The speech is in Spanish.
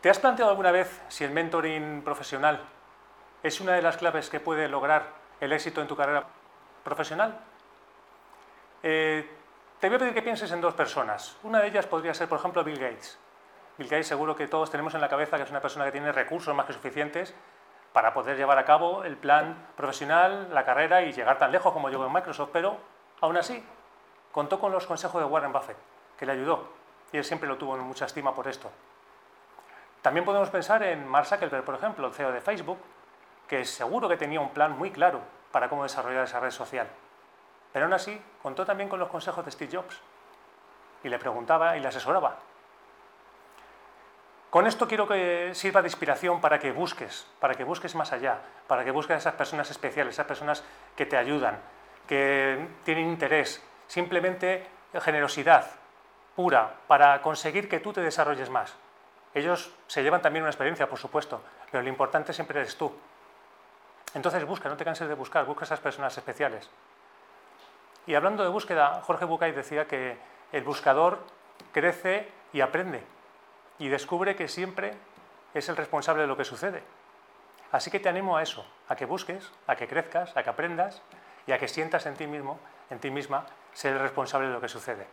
¿Te has planteado alguna vez si el mentoring profesional es una de las claves que puede lograr el éxito en tu carrera profesional? Eh, te voy a pedir que pienses en dos personas. Una de ellas podría ser, por ejemplo, Bill Gates. Bill Gates seguro que todos tenemos en la cabeza que es una persona que tiene recursos más que suficientes para poder llevar a cabo el plan profesional, la carrera y llegar tan lejos como llegó en Microsoft, pero aún así contó con los consejos de Warren Buffett, que le ayudó, y él siempre lo tuvo en mucha estima por esto. También podemos pensar en Mark Zuckerberg, por ejemplo, el CEO de Facebook, que seguro que tenía un plan muy claro para cómo desarrollar esa red social. Pero aún así, contó también con los consejos de Steve Jobs y le preguntaba y le asesoraba. Con esto quiero que sirva de inspiración para que busques, para que busques más allá, para que busques a esas personas especiales, esas personas que te ayudan, que tienen interés, simplemente generosidad pura para conseguir que tú te desarrolles más. Ellos se llevan también una experiencia, por supuesto, pero lo importante siempre eres tú. Entonces busca, no te canses de buscar, busca esas personas especiales. Y hablando de búsqueda, Jorge Bucay decía que el buscador crece y aprende y descubre que siempre es el responsable de lo que sucede. Así que te animo a eso, a que busques, a que crezcas, a que aprendas y a que sientas en ti mismo, en ti misma, ser el responsable de lo que sucede.